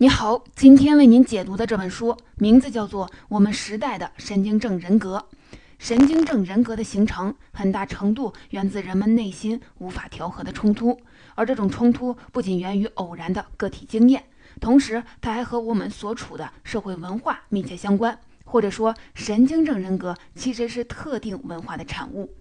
你好，今天为您解读的这本书名字叫做《我们时代的神经症人格》。神经症人格的形成，很大程度源自人们内心无法调和的冲突，而这种冲突不仅源于偶然的个体经验，同时它还和我们所处的社会文化密切相关。或者说，神经症人格其实是特定文化的产物。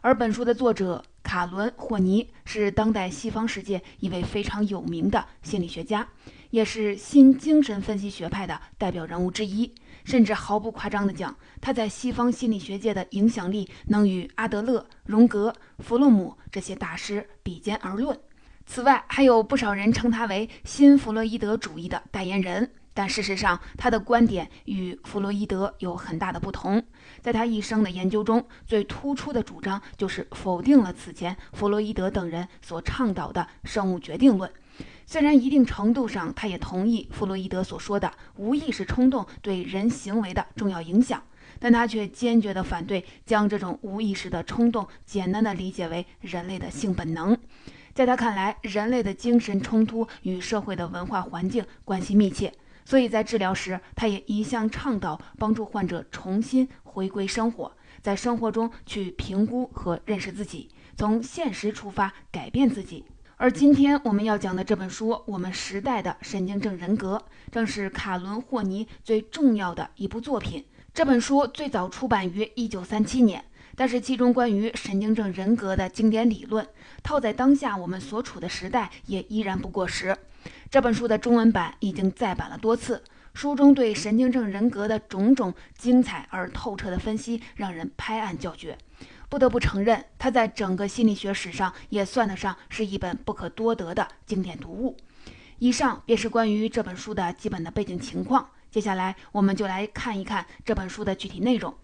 而本书的作者卡伦·霍尼是当代西方世界一位非常有名的心理学家，也是新精神分析学派的代表人物之一。甚至毫不夸张地讲，他在西方心理学界的影响力能与阿德勒、荣格、弗洛姆这些大师比肩而论。此外，还有不少人称他为新弗洛伊德主义的代言人。但事实上，他的观点与弗洛伊德有很大的不同。在他一生的研究中，最突出的主张就是否定了此前弗洛伊德等人所倡导的生物决定论。虽然一定程度上，他也同意弗洛伊德所说的无意识冲动对人行为的重要影响，但他却坚决地反对将这种无意识的冲动简单地理解为人类的性本能。在他看来，人类的精神冲突与社会的文化环境关系密切。所以在治疗时，他也一向倡导帮助患者重新回归生活，在生活中去评估和认识自己，从现实出发改变自己。而今天我们要讲的这本书《我们时代的神经症人格》，正是卡伦·霍尼最重要的一部作品。这本书最早出版于1937年，但是其中关于神经症人格的经典理论，套在当下我们所处的时代也依然不过时。这本书的中文版已经再版了多次，书中对神经症人格的种种精彩而透彻的分析，让人拍案叫绝。不得不承认，它在整个心理学史上也算得上是一本不可多得的经典读物。以上便是关于这本书的基本的背景情况。接下来，我们就来看一看这本书的具体内容。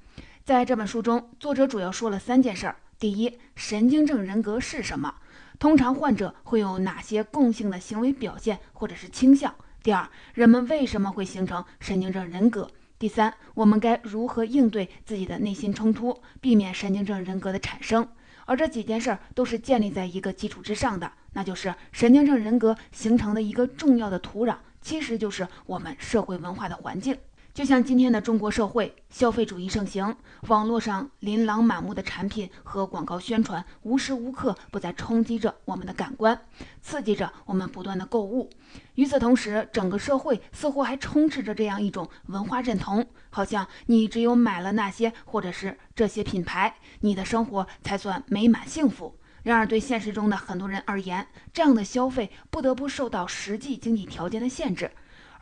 在这本书中，作者主要说了三件事儿：第一，神经症人格是什么？通常患者会有哪些共性的行为表现或者是倾向？第二，人们为什么会形成神经症人格？第三，我们该如何应对自己的内心冲突，避免神经症人格的产生？而这几件事儿都是建立在一个基础之上的，那就是神经症人格形成的一个重要的土壤，其实就是我们社会文化的环境。就像今天的中国社会，消费主义盛行，网络上琳琅满目的产品和广告宣传，无时无刻不在冲击着我们的感官，刺激着我们不断的购物。与此同时，整个社会似乎还充斥着这样一种文化认同，好像你只有买了那些或者是这些品牌，你的生活才算美满幸福。然而，对现实中的很多人而言，这样的消费不得不受到实际经济条件的限制。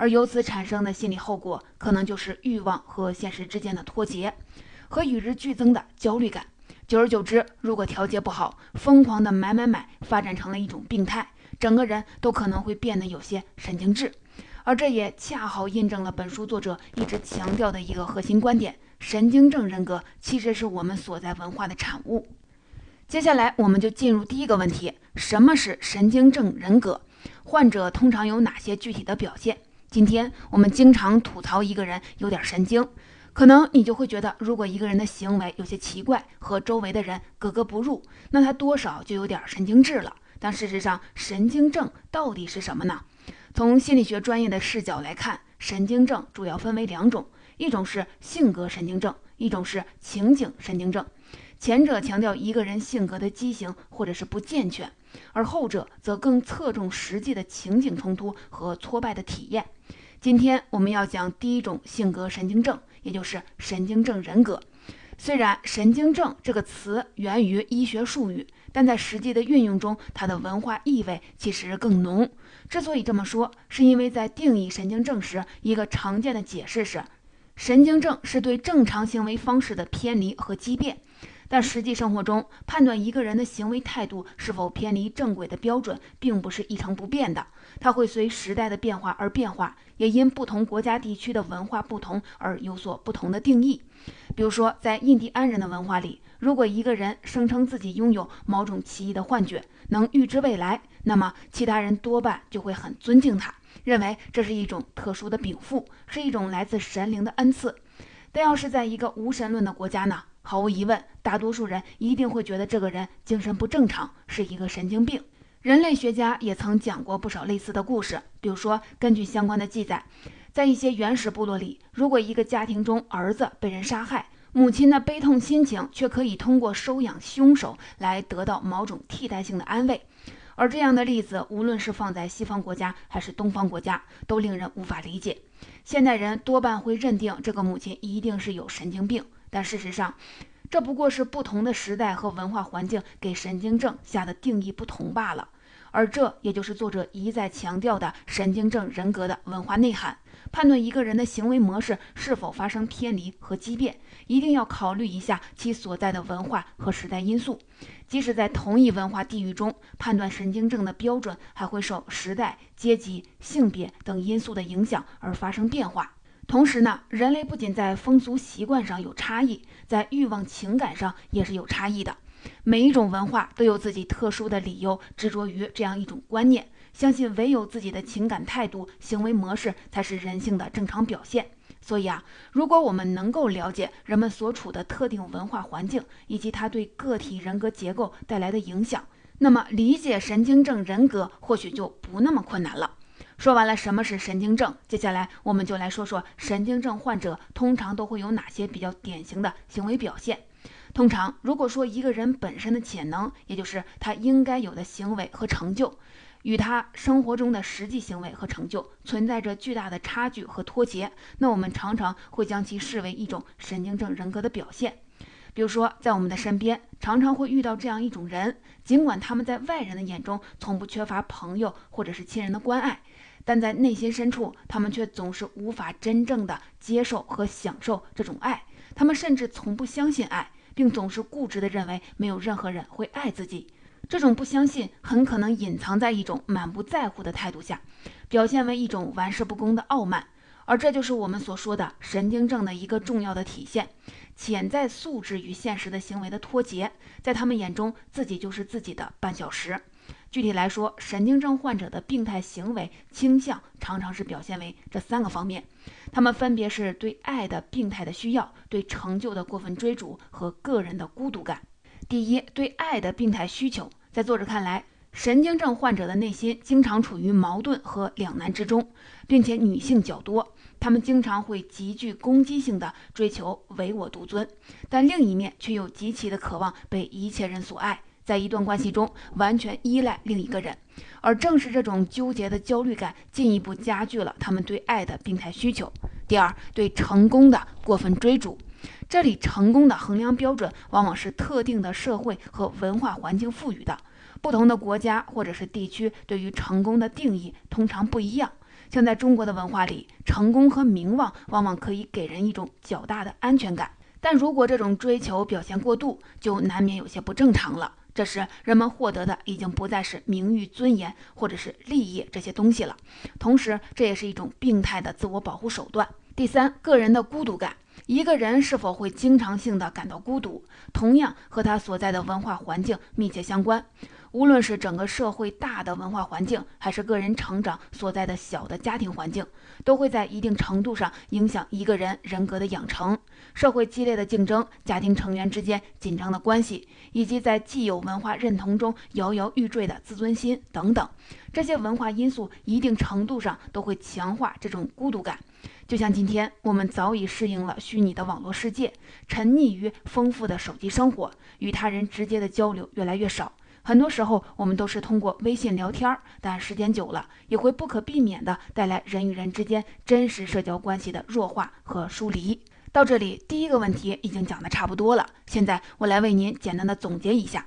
而由此产生的心理后果，可能就是欲望和现实之间的脱节，和与日俱增的焦虑感。久而久之，如果调节不好，疯狂的买买买发展成了一种病态，整个人都可能会变得有些神经质。而这也恰好印证了本书作者一直强调的一个核心观点：神经症人格其实是我们所在文化的产物。接下来，我们就进入第一个问题：什么是神经症人格？患者通常有哪些具体的表现？今天我们经常吐槽一个人有点神经，可能你就会觉得，如果一个人的行为有些奇怪，和周围的人格格不入，那他多少就有点神经质了。但事实上，神经症到底是什么呢？从心理学专业的视角来看，神经症主要分为两种，一种是性格神经症，一种是情景神经症。前者强调一个人性格的畸形或者是不健全，而后者则更侧重实际的情景冲突和挫败的体验。今天我们要讲第一种性格神经症，也就是神经症人格。虽然“神经症”这个词源于医学术语，但在实际的运用中，它的文化意味其实更浓。之所以这么说，是因为在定义神经症时，一个常见的解释是，神经症是对正常行为方式的偏离和畸变。但实际生活中，判断一个人的行为态度是否偏离正轨的标准，并不是一成不变的，它会随时代的变化而变化，也因不同国家地区的文化不同而有所不同的定义。比如说，在印第安人的文化里，如果一个人声称自己拥有某种奇异的幻觉，能预知未来，那么其他人多半就会很尊敬他，认为这是一种特殊的禀赋，是一种来自神灵的恩赐。但要是在一个无神论的国家呢？毫无疑问，大多数人一定会觉得这个人精神不正常，是一个神经病。人类学家也曾讲过不少类似的故事，比如说，根据相关的记载，在一些原始部落里，如果一个家庭中儿子被人杀害，母亲的悲痛心情却可以通过收养凶手来得到某种替代性的安慰。而这样的例子，无论是放在西方国家还是东方国家，都令人无法理解。现代人多半会认定这个母亲一定是有神经病，但事实上，这不过是不同的时代和文化环境给神经症下的定义不同罢了。而这也就是作者一再强调的神经症人格的文化内涵。判断一个人的行为模式是否发生偏离和畸变，一定要考虑一下其所在的文化和时代因素。即使在同一文化地域中，判断神经症的标准还会受时代、阶级、性别等因素的影响而发生变化。同时呢，人类不仅在风俗习惯上有差异，在欲望情感上也是有差异的。每一种文化都有自己特殊的理由，执着于这样一种观念，相信唯有自己的情感态度、行为模式才是人性的正常表现。所以啊，如果我们能够了解人们所处的特定文化环境以及它对个体人格结构带来的影响，那么理解神经症人格或许就不那么困难了。说完了什么是神经症，接下来我们就来说说神经症患者通常都会有哪些比较典型的行为表现。通常，如果说一个人本身的潜能，也就是他应该有的行为和成就，与他生活中的实际行为和成就存在着巨大的差距和脱节，那我们常常会将其视为一种神经症人格的表现。比如说，在我们的身边，常常会遇到这样一种人，尽管他们在外人的眼中从不缺乏朋友或者是亲人的关爱。但在内心深处，他们却总是无法真正的接受和享受这种爱。他们甚至从不相信爱，并总是固执地认为没有任何人会爱自己。这种不相信很可能隐藏在一种满不在乎的态度下，表现为一种玩世不恭的傲慢。而这就是我们所说的神经症的一个重要的体现：潜在素质与现实的行为的脱节。在他们眼中，自己就是自己的半小时。具体来说，神经症患者的病态行为倾向常常是表现为这三个方面，他们分别是对爱的病态的需要、对成就的过分追逐和个人的孤独感。第一，对爱的病态需求，在作者看来，神经症患者的内心经常处于矛盾和两难之中，并且女性较多，他们经常会极具攻击性的追求唯我独尊，但另一面却又极其的渴望被一切人所爱。在一段关系中完全依赖另一个人，而正是这种纠结的焦虑感，进一步加剧了他们对爱的病态需求。第二，对成功的过分追逐，这里成功的衡量标准往往是特定的社会和文化环境赋予的，不同的国家或者是地区对于成功的定义通常不一样。像在中国的文化里，成功和名望往往可以给人一种较大的安全感，但如果这种追求表现过度，就难免有些不正常了。这时，人们获得的已经不再是名誉、尊严或者是利益这些东西了。同时，这也是一种病态的自我保护手段。第三，个人的孤独感。一个人是否会经常性的感到孤独，同样和他所在的文化环境密切相关。无论是整个社会大的文化环境，还是个人成长所在的小的家庭环境，都会在一定程度上影响一个人人格的养成。社会激烈的竞争、家庭成员之间紧张的关系，以及在既有文化认同中摇摇欲坠的自尊心等等，这些文化因素一定程度上都会强化这种孤独感。就像今天，我们早已适应了虚拟的网络世界，沉溺于丰富的手机生活，与他人直接的交流越来越少。很多时候，我们都是通过微信聊天儿，但时间久了，也会不可避免地带来人与人之间真实社交关系的弱化和疏离。到这里，第一个问题已经讲得差不多了。现在，我来为您简单的总结一下。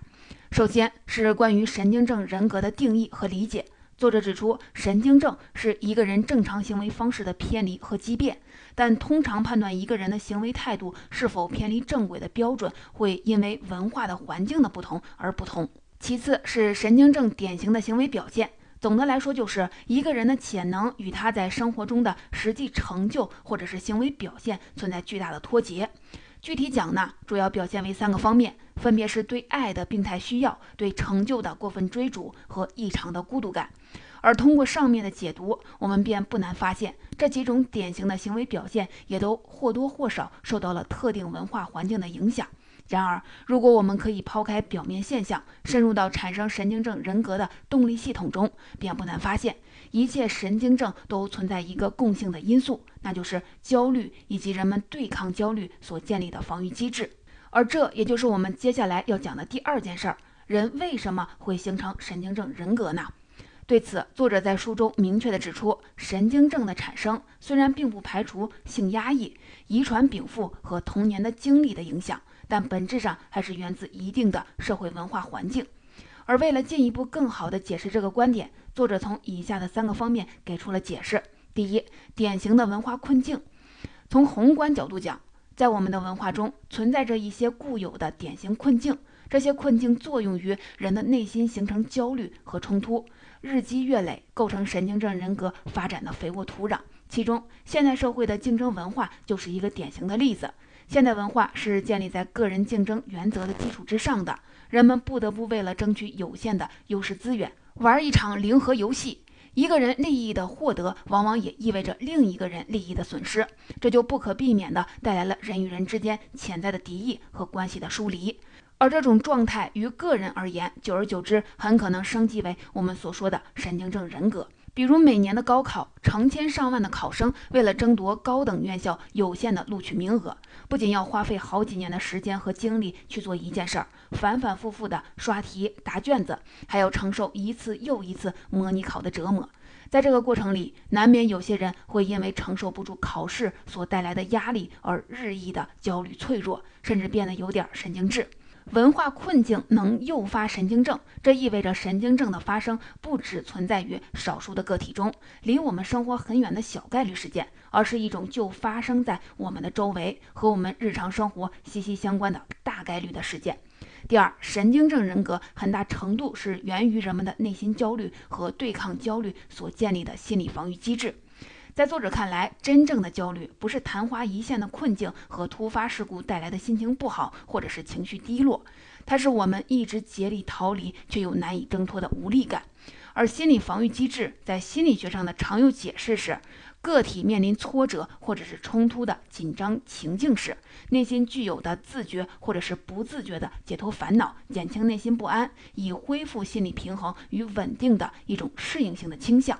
首先是关于神经症人格的定义和理解。作者指出，神经症是一个人正常行为方式的偏离和畸变，但通常判断一个人的行为态度是否偏离正轨的标准，会因为文化的环境的不同而不同。其次是神经症典型的行为表现。总的来说，就是一个人的潜能与他在生活中的实际成就或者是行为表现存在巨大的脱节。具体讲呢，主要表现为三个方面，分别是对爱的病态需要、对成就的过分追逐和异常的孤独感。而通过上面的解读，我们便不难发现，这几种典型的行为表现也都或多或少受到了特定文化环境的影响。然而，如果我们可以抛开表面现象，深入到产生神经症人格的动力系统中，便不难发现，一切神经症都存在一个共性的因素，那就是焦虑以及人们对抗焦虑所建立的防御机制。而这也就是我们接下来要讲的第二件事儿：人为什么会形成神经症人格呢？对此，作者在书中明确地指出，神经症的产生虽然并不排除性压抑、遗传禀赋和童年的经历的影响。但本质上还是源自一定的社会文化环境，而为了进一步更好地解释这个观点，作者从以下的三个方面给出了解释：第一，典型的文化困境。从宏观角度讲，在我们的文化中存在着一些固有的典型困境，这些困境作用于人的内心，形成焦虑和冲突，日积月累，构成神经症人格发展的肥沃土壤。其中，现代社会的竞争文化就是一个典型的例子。现代文化是建立在个人竞争原则的基础之上的，人们不得不为了争取有限的优势资源，玩一场零和游戏。一个人利益的获得，往往也意味着另一个人利益的损失，这就不可避免地带来了人与人之间潜在的敌意和关系的疏离。而这种状态于个人而言，久而久之，很可能升级为我们所说的神经症人格。比如每年的高考，成千上万的考生为了争夺高等院校有限的录取名额，不仅要花费好几年的时间和精力去做一件事儿，反反复复的刷题答卷子，还要承受一次又一次模拟考的折磨。在这个过程里，难免有些人会因为承受不住考试所带来的压力而日益的焦虑脆弱，甚至变得有点神经质。文化困境能诱发神经症，这意味着神经症的发生不只存在于少数的个体中，离我们生活很远的小概率事件，而是一种就发生在我们的周围和我们日常生活息息相关的大概率的事件。第二，神经症人格很大程度是源于人们的内心焦虑和对抗焦虑所建立的心理防御机制。在作者看来，真正的焦虑不是昙花一现的困境和突发事故带来的心情不好或者是情绪低落，它是我们一直竭力逃离却又难以挣脱的无力感。而心理防御机制在心理学上的常用解释是：个体面临挫折或者是冲突的紧张情境时，内心具有的自觉或者是不自觉的解脱烦恼、减轻内心不安、以恢复心理平衡与稳定的一种适应性的倾向。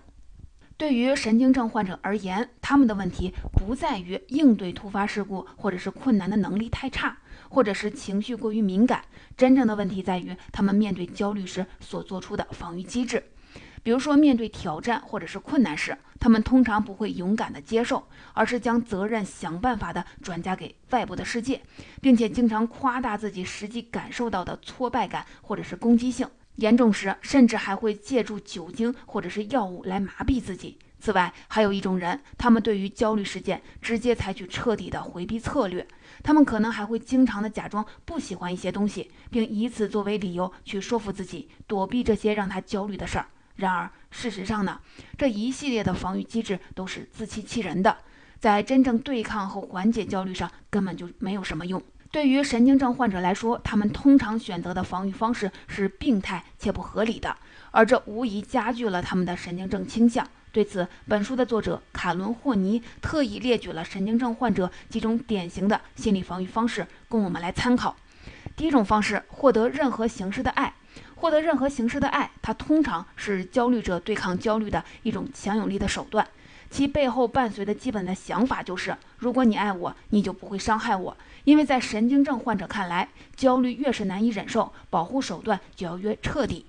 对于神经症患者而言，他们的问题不在于应对突发事故或者是困难的能力太差，或者是情绪过于敏感。真正的问题在于他们面对焦虑时所做出的防御机制。比如说，面对挑战或者是困难时，他们通常不会勇敢地接受，而是将责任想办法地转嫁给外部的世界，并且经常夸大自己实际感受到的挫败感或者是攻击性。严重时，甚至还会借助酒精或者是药物来麻痹自己。此外，还有一种人，他们对于焦虑事件直接采取彻底的回避策略。他们可能还会经常的假装不喜欢一些东西，并以此作为理由去说服自己躲避这些让他焦虑的事儿。然而，事实上呢，这一系列的防御机制都是自欺欺人的，在真正对抗和缓解焦虑上根本就没有什么用。对于神经症患者来说，他们通常选择的防御方式是病态且不合理的，而这无疑加剧了他们的神经症倾向。对此，本书的作者卡伦·霍尼特意列举了神经症患者几种典型的心理防御方式，供我们来参考。第一种方式，获得任何形式的爱。获得任何形式的爱，它通常是焦虑者对抗焦虑的一种强有力的手段。其背后伴随的基本的想法就是：如果你爱我，你就不会伤害我。因为在神经症患者看来，焦虑越是难以忍受，保护手段就要越彻底。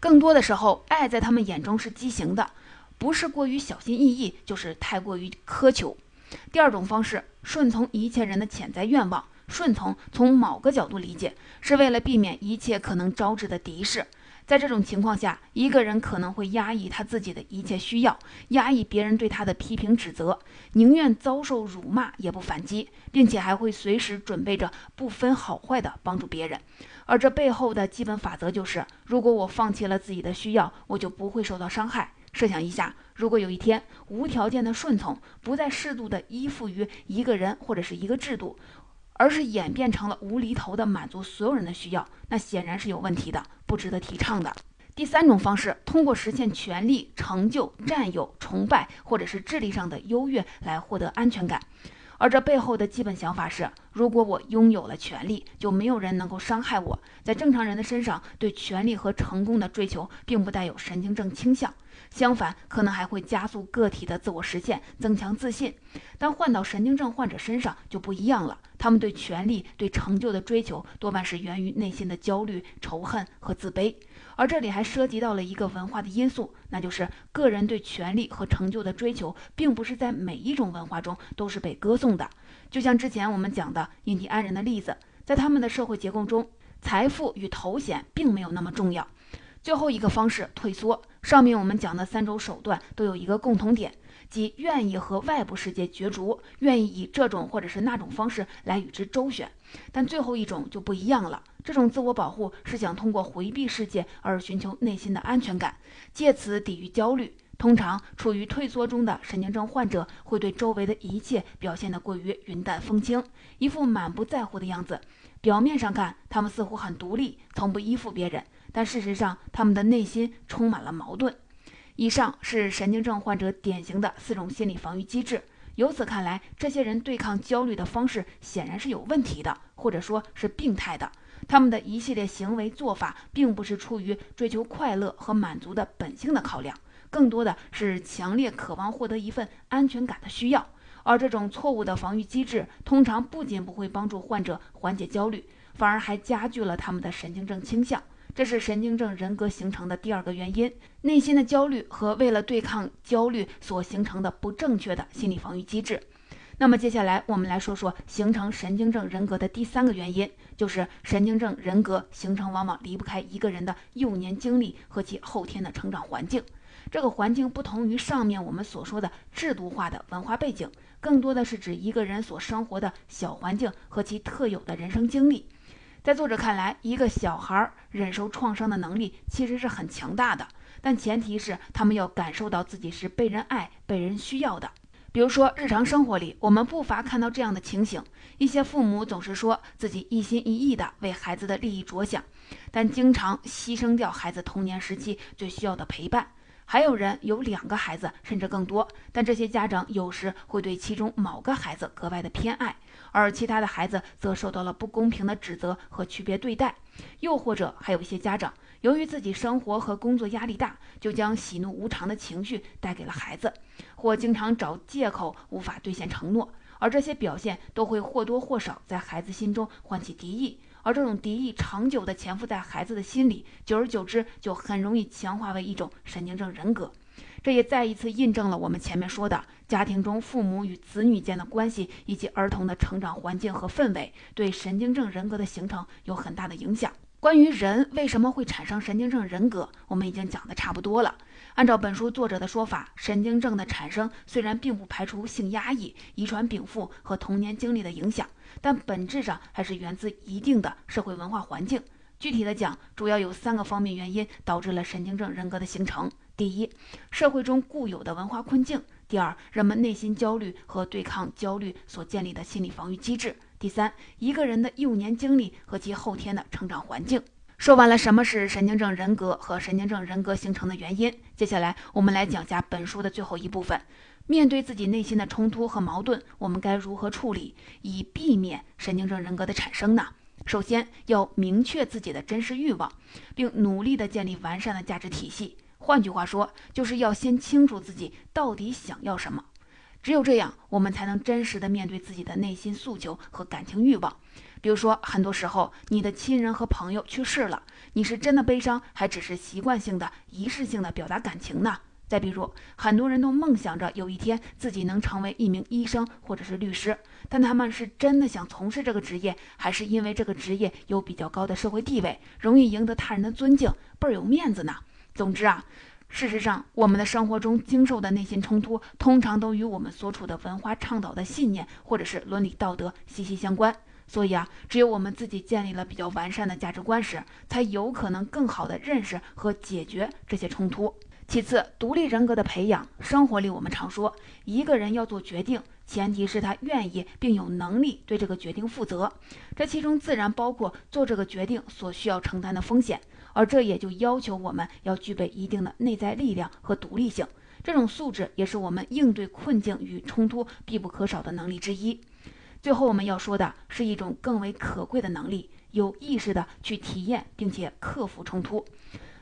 更多的时候，爱在他们眼中是畸形的，不是过于小心翼翼，就是太过于苛求。第二种方式，顺从一切人的潜在愿望。顺从，从某个角度理解，是为了避免一切可能招致的敌视。在这种情况下，一个人可能会压抑他自己的一切需要，压抑别人对他的批评指责，宁愿遭受辱骂也不反击，并且还会随时准备着不分好坏的帮助别人。而这背后的基本法则就是：如果我放弃了自己的需要，我就不会受到伤害。设想一下，如果有一天无条件的顺从，不再适度的依附于一个人或者是一个制度。而是演变成了无厘头的满足所有人的需要，那显然是有问题的，不值得提倡的。第三种方式，通过实现权力、成就、占有、崇拜，或者是智力上的优越来获得安全感。而这背后的基本想法是：如果我拥有了权利，就没有人能够伤害我。在正常人的身上，对权力和成功的追求并不带有神经症倾向，相反，可能还会加速个体的自我实现，增强自信。但换到神经症患者身上就不一样了，他们对权力、对成就的追求多半是源于内心的焦虑、仇恨和自卑。而这里还涉及到了一个文化的因素，那就是个人对权力和成就的追求，并不是在每一种文化中都是被歌颂的。就像之前我们讲的印第安人的例子，在他们的社会结构中，财富与头衔并没有那么重要。最后一个方式退缩，上面我们讲的三种手段都有一个共同点，即愿意和外部世界角逐，愿意以这种或者是那种方式来与之周旋。但最后一种就不一样了，这种自我保护是想通过回避世界而寻求内心的安全感，借此抵御焦虑。通常处于退缩中的神经症患者会对周围的一切表现得过于云淡风轻，一副满不在乎的样子。表面上看，他们似乎很独立，从不依附别人。但事实上，他们的内心充满了矛盾。以上是神经症患者典型的四种心理防御机制。由此看来，这些人对抗焦虑的方式显然是有问题的，或者说是病态的。他们的一系列行为做法，并不是出于追求快乐和满足的本性的考量，更多的是强烈渴望获得一份安全感的需要。而这种错误的防御机制，通常不仅不会帮助患者缓解焦虑，反而还加剧了他们的神经症倾向。这是神经症人格形成的第二个原因：内心的焦虑和为了对抗焦虑所形成的不正确的心理防御机制。那么接下来我们来说说形成神经症人格的第三个原因，就是神经症人格形成往往离不开一个人的幼年经历和其后天的成长环境。这个环境不同于上面我们所说的制度化的文化背景，更多的是指一个人所生活的小环境和其特有的人生经历。在作者看来，一个小孩忍受创伤的能力其实是很强大的，但前提是他们要感受到自己是被人爱、被人需要的。比如说，日常生活里，我们不乏看到这样的情形：一些父母总是说自己一心一意地为孩子的利益着想，但经常牺牲掉孩子童年时期最需要的陪伴。还有人有两个孩子，甚至更多，但这些家长有时会对其中某个孩子格外的偏爱，而其他的孩子则受到了不公平的指责和区别对待。又或者还有一些家长，由于自己生活和工作压力大，就将喜怒无常的情绪带给了孩子，或经常找借口无法兑现承诺，而这些表现都会或多或少在孩子心中唤起敌意。而这种敌意长久地潜伏在孩子的心里，久而久之就很容易强化为一种神经症人格。这也再一次印证了我们前面说的，家庭中父母与子女间的关系，以及儿童的成长环境和氛围，对神经症人格的形成有很大的影响。关于人为什么会产生神经症人格，我们已经讲得差不多了。按照本书作者的说法，神经症的产生虽然并不排除性压抑、遗传禀赋和童年经历的影响，但本质上还是源自一定的社会文化环境。具体的讲，主要有三个方面原因导致了神经症人格的形成：第一，社会中固有的文化困境；第二，人们内心焦虑和对抗焦虑所建立的心理防御机制。第三，一个人的幼年经历和其后天的成长环境。说完了什么是神经症人格和神经症人格形成的原因，接下来我们来讲下本书的最后一部分。面对自己内心的冲突和矛盾，我们该如何处理，以避免神经症人格的产生呢？首先要明确自己的真实欲望，并努力地建立完善的价值体系。换句话说，就是要先清楚自己到底想要什么。只有这样，我们才能真实的面对自己的内心诉求和感情欲望。比如说，很多时候你的亲人和朋友去世了，你是真的悲伤，还只是习惯性的、仪式性的表达感情呢？再比如，很多人都梦想着有一天自己能成为一名医生或者是律师，但他们是真的想从事这个职业，还是因为这个职业有比较高的社会地位，容易赢得他人的尊敬，倍儿有面子呢？总之啊。事实上，我们的生活中经受的内心冲突，通常都与我们所处的文化倡导的信念或者是伦理道德息息相关。所以啊，只有我们自己建立了比较完善的价值观时，才有可能更好地认识和解决这些冲突。其次，独立人格的培养，生活里我们常说，一个人要做决定，前提是他愿意并有能力对这个决定负责，这其中自然包括做这个决定所需要承担的风险。而这也就要求我们要具备一定的内在力量和独立性，这种素质也是我们应对困境与冲突必不可少的能力之一。最后，我们要说的是一种更为可贵的能力：有意识的去体验并且克服冲突。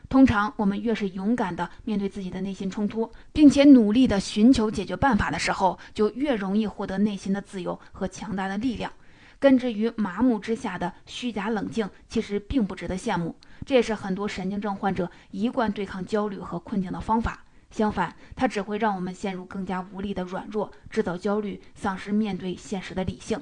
通常，我们越是勇敢地面对自己的内心冲突，并且努力地寻求解决办法的时候，就越容易获得内心的自由和强大的力量。根植于麻木之下的虚假冷静，其实并不值得羡慕。这也是很多神经症患者一贯对抗焦虑和困境的方法。相反，它只会让我们陷入更加无力的软弱，制造焦虑，丧失面对现实的理性。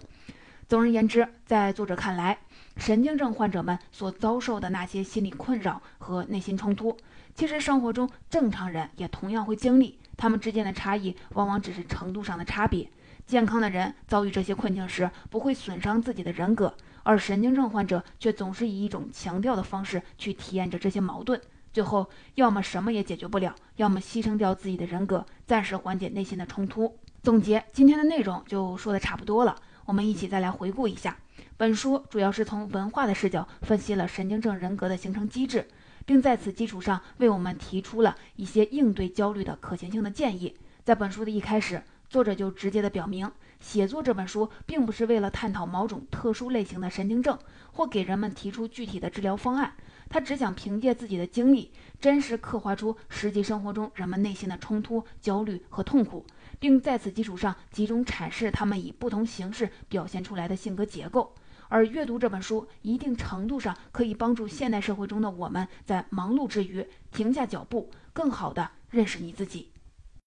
总而言之，在作者看来，神经症患者们所遭受的那些心理困扰和内心冲突，其实生活中正常人也同样会经历。他们之间的差异，往往只是程度上的差别。健康的人遭遇这些困境时，不会损伤自己的人格，而神经症患者却总是以一种强调的方式去体验着这些矛盾，最后要么什么也解决不了，要么牺牲掉自己的人格，暂时缓解内心的冲突。总结今天的内容就说的差不多了。我们一起再来回顾一下，本书主要是从文化的视角分析了神经症人格的形成机制，并在此基础上为我们提出了一些应对焦虑的可行性的建议。在本书的一开始，作者就直接的表明，写作这本书并不是为了探讨某种特殊类型的神经症，或给人们提出具体的治疗方案。他只想凭借自己的经历，真实刻画出实际生活中人们内心的冲突、焦虑和痛苦。并在此基础上集中阐释他们以不同形式表现出来的性格结构，而阅读这本书，一定程度上可以帮助现代社会中的我们在忙碌之余停下脚步，更好地认识你自己。